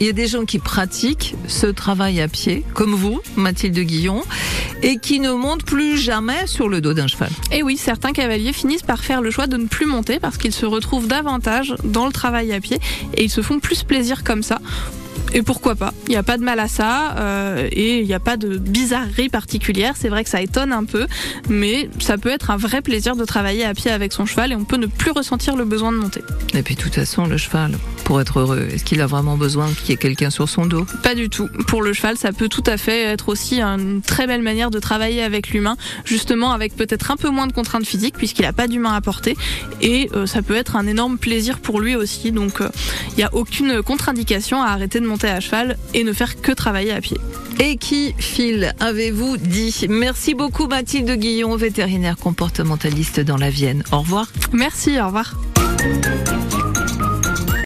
Il y a des gens qui pratiquent ce travail à pied, comme vous, Mathilde Guillon, et qui ne montent plus jamais sur le dos d'un cheval. Et oui, certains cavaliers finissent par faire le choix de ne plus monter parce qu'ils se retrouvent davantage dans le travail à pied et ils se font plus plaisir comme ça. Et pourquoi pas Il n'y a pas de mal à ça euh, et il n'y a pas de bizarrerie particulière. C'est vrai que ça étonne un peu, mais ça peut être un vrai plaisir de travailler à pied avec son cheval et on peut ne plus ressentir le besoin de monter. Et puis de toute façon, le cheval, pour être heureux, est-ce qu'il a vraiment besoin qu'il y ait quelqu'un sur son dos? Pas du tout. Pour le cheval, ça peut tout à fait être aussi une très belle manière de travailler avec l'humain, justement avec peut-être un peu moins de contraintes physiques puisqu'il n'a pas d'humain à porter et euh, ça peut être un énorme plaisir pour lui aussi. Donc euh, il n'y a aucune contre-indication à arrêter de à cheval et ne faire que travailler à pied. Et qui file, avez-vous dit Merci beaucoup Mathilde Guillon, vétérinaire comportementaliste dans la Vienne. Au revoir. Merci, au revoir.